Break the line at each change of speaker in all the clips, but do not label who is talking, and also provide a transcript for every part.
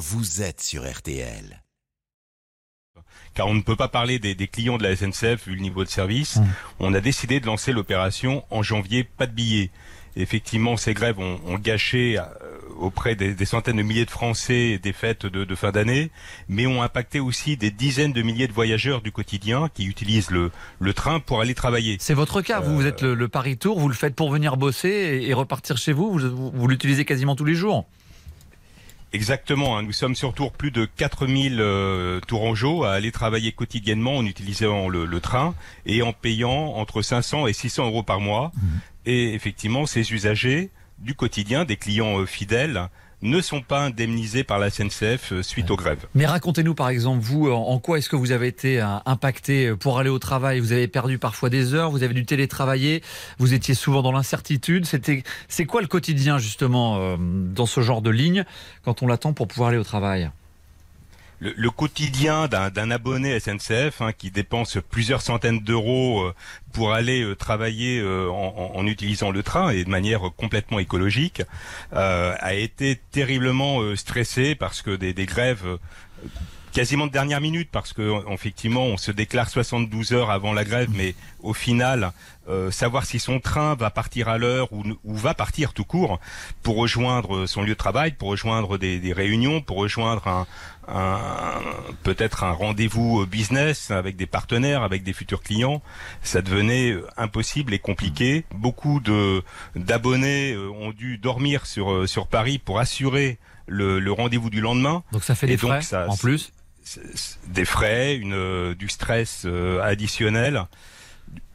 vous êtes sur RTL.
Car on ne peut pas parler des, des clients de la SNCF vu le niveau de service. Mmh. On a décidé de lancer l'opération en janvier, pas de billets. effectivement, ces grèves ont, ont gâché euh, auprès des, des, centaines de milliers de Français des fêtes de, de fin d'année, mais ont impacté aussi des dizaines de milliers de voyageurs du quotidien qui utilisent le, le train pour aller travailler.
C'est votre cas, vous, euh... vous êtes le, le, Paris Tour, vous le faites pour venir bosser et, et repartir chez vous, vous, vous l'utilisez quasiment tous les jours
Exactement, hein. nous sommes sur tour plus de 4000 euh, tourangeaux à aller travailler quotidiennement en utilisant le, le, train et en payant entre 500 et 600 euros par mois. Mmh. Et effectivement, ces usagers du quotidien, des clients euh, fidèles, ne sont pas indemnisés par la SNCF euh, suite aux grèves.
Mais racontez-nous par exemple, vous, en quoi est-ce que vous avez été euh, impacté pour aller au travail? Vous avez perdu parfois des heures, vous avez dû télétravailler, vous étiez souvent dans l'incertitude. C'était, c'est quoi le quotidien justement dans ce genre de ligne quand on l'attend pour pouvoir aller au travail?
Le, quotidien d'un abonné SNCF hein, qui dépense plusieurs centaines d'euros euh, pour aller euh, travailler euh, en, utilisant le train et de manière complètement écologique a été terriblement stressé parce que des, des grèves quasiment de dernière minute parce que effectivement on se déclare 72 heures avant la grève mais au final euh, savoir si son train va partir à l'heure ou, ou, va partir tout court pour rejoindre son lieu de travail pour rejoindre des, des réunions pour rejoindre un, un peut-être un rendez-vous business avec des partenaires avec des futurs clients ça devenait impossible et compliqué. Beaucoup de d'abonnés euh, ont dû dormir sur euh, sur Paris pour assurer le, le rendez-vous du lendemain
donc ça fait des frais ça, en plus
des frais, une, euh, du stress euh, additionnel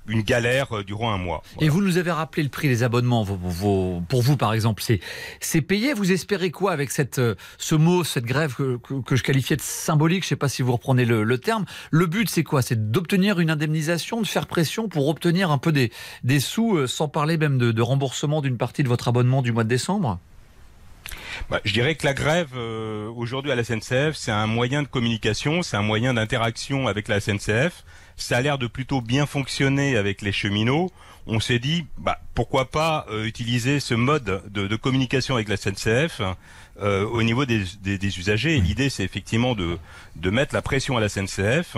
une galère euh, durant un mois.
Voilà. Et vous nous avez rappelé le prix des abonnements. Vos, vos, pour vous, par exemple, c'est payé. Vous espérez quoi avec cette, ce mot, cette grève que, que, que je qualifiais de symbolique? Je ne sais pas si vous reprenez le, le terme. Le but, c'est quoi? C'est d'obtenir une indemnisation, de faire pression pour obtenir un peu des, des sous, sans parler même de, de remboursement d'une partie de votre abonnement du mois de décembre?
Bah, je dirais que la grève euh, aujourd'hui à la SNCF, c'est un moyen de communication, c'est un moyen d'interaction avec la SNCF. Ça a l'air de plutôt bien fonctionner avec les cheminots. On s'est dit, bah, pourquoi pas euh, utiliser ce mode de, de, communication avec la SNCF euh, au niveau des, des, des usagers. L'idée, c'est effectivement de, de mettre la pression à la SNCF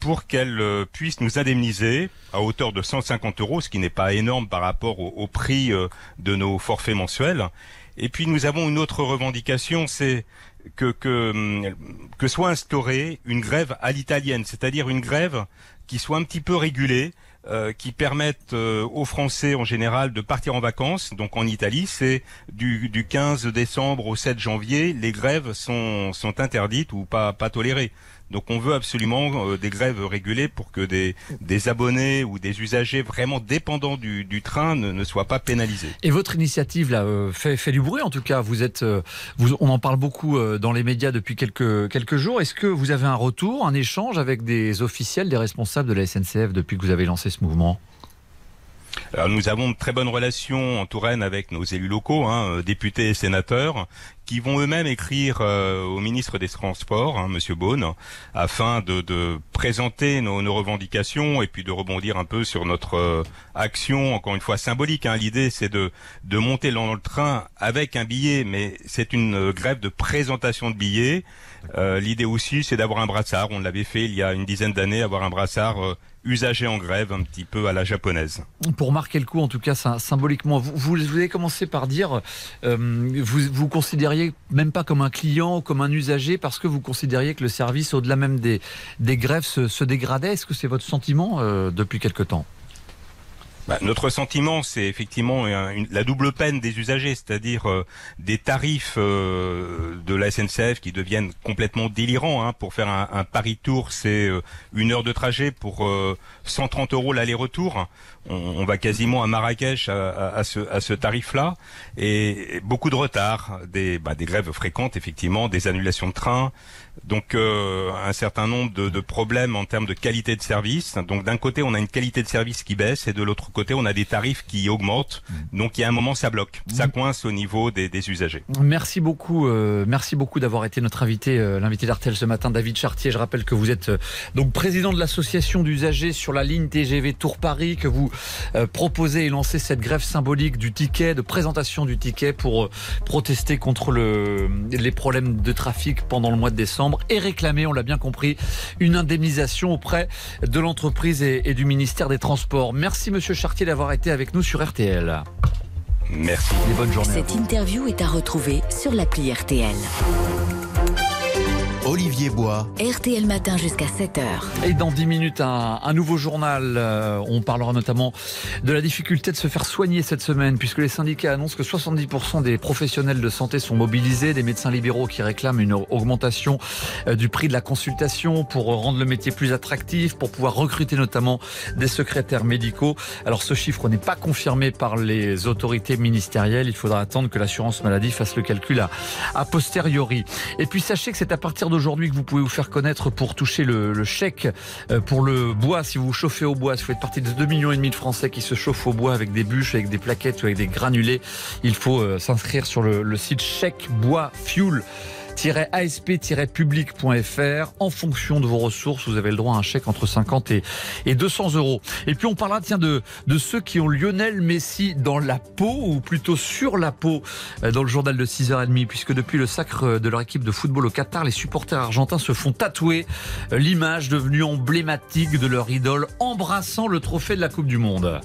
pour qu'elle puisse nous indemniser à hauteur de 150 euros, ce qui n'est pas énorme par rapport au, au prix euh, de nos forfaits mensuels. Et puis nous avons une autre revendication, c'est que, que, soit instaurée une grève à l'italienne, c'est-à-dire une grève qui soit un petit peu régulée, euh, qui permette euh, aux Français en général de partir en vacances. Donc en Italie, c'est du, du 15 décembre au 7 janvier, les grèves sont, interdites ou pas tolérées. Donc on veut absolument euh, des grèves régulées pour que des, abonnés ou des usagers vraiment dépendants du, train ne, soient pas pénalisés.
Et votre initiative là euh, fait, du bruit en tout cas. Vous êtes, euh, on en parle beaucoup dans les médias depuis quelques jours. Est-ce que vous avez un retour, un échange avec des officiels, des responsables de la SNCF depuis que vous avez lancé ce mouvement?
Alors nous avons de très bonnes relations en Touraine avec nos élus locaux, hein, députés et sénateurs, qui vont eux-mêmes écrire euh, au ministre des Transports, hein, Monsieur Beaune, afin de, de présenter nos, nos, revendications et puis de rebondir un peu sur notre euh, action, encore une fois symbolique. Hein. L'idée, c'est de, de monter dans le train avec un billet, mais c'est une euh, grève de présentation de billets. Euh, L'idée aussi, c'est d'avoir un brassard. On l'avait fait il y a une dizaine d'années, avoir un brassard euh, usagé en grève, un petit peu à la japonaise.
Pour marquer le coup, en tout cas, symboliquement, vous, avez commencé par dire, euh, vous, vous considériez même pas comme un client, comme un usager, parce que vous considériez que le service, au-delà même des, des grèves, se, se dégradait. Est-ce que c'est votre sentiment euh, depuis quelque temps?
Bah, notre sentiment, c'est effectivement une, la double peine des usagers, c'est-à-dire euh, des tarifs euh, de la SNCF qui deviennent complètement délirants. Hein. Pour faire un, un Paris-Tour, c'est euh, une heure de trajet pour 130 euros l'aller-retour. On, on, va quasiment à Marrakech à, à, à ce, ce tarif-là. Et beaucoup de retard, des, bah, des grèves fréquentes, effectivement, des annulations de train, donc euh, un certain nombre de, de, problèmes en termes de qualité de service. Donc d'un côté on a une qualité de service qui baisse et de l'autre côté on a des tarifs qui augmentent. Donc il y a un moment ça bloque, ça coince au niveau des, des usagers.
Merci beaucoup. Euh, merci beaucoup d'avoir été notre invité, euh, l'invité d'Artel ce matin, David Chartier. Je rappelle que vous êtes euh, donc président de l'association d'usagers sur la ligne TGV Tour Paris, que vous proposez et lancez cette grève symbolique du ticket, de présentation du ticket pour protester contre le, les problèmes de trafic pendant le mois de décembre et réclamer, on l'a bien compris, une indemnisation auprès de l'entreprise et, et du ministère des Transports. Merci Monsieur Chartier d'avoir été avec nous sur RTL.
Merci.
Et bonne journée.
Cette interview est à retrouver sur l'appli RTL.
Olivier Bois,
RTL Matin jusqu'à 7h.
Et dans 10 minutes, un, un nouveau journal. Euh, on parlera notamment de la difficulté de se faire soigner cette semaine, puisque les syndicats annoncent que 70% des professionnels de santé sont mobilisés, des médecins libéraux qui réclament une augmentation euh, du prix de la consultation pour rendre le métier plus attractif, pour pouvoir recruter notamment des secrétaires médicaux. Alors ce chiffre n'est pas confirmé par les autorités ministérielles. Il faudra attendre que l'assurance maladie fasse le calcul à, a posteriori. Et puis sachez que c'est à partir d'aujourd'hui que vous pouvez vous faire connaître pour toucher le, chèque euh, pour le bois. Si vous vous chauffez au bois, si vous faites partie des 2 millions de Français qui se chauffent au bois avec des bûches, avec des plaquettes ou avec des granulés, il faut euh, s'inscrire sur le, le site chèque bois fuel asp-public.fr. En fonction de vos ressources, vous avez le droit à un chèque entre 50 et, et 200 euros. Et puis on parlera tiens, de, de ceux qui ont Lionel Messi dans la peau, ou plutôt sur la peau, euh, dans le journal de 6h30, puisque depuis le sacre de leur équipe de football au Qatar, les supporters argentins se font tatouer euh, l'image devenue emblématique de leur idole embrassant le trophée de la Coupe du Monde.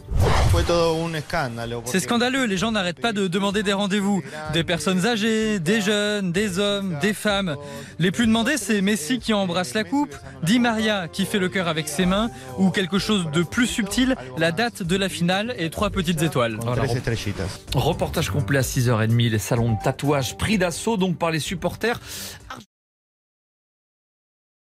C'est scandaleux, les gens n'arrêtent pas de demander des rendez-vous. Des personnes âgées, des jeunes, des hommes, des femmes. Les plus demandés, c'est Messi qui embrasse la coupe, Di Maria qui fait le cœur avec ses mains, ou quelque chose de plus subtil, la date de la finale et trois petites étoiles.
Voilà. Reportage complet à 6h30, les salons de tatouage pris d'assaut donc par les supporters.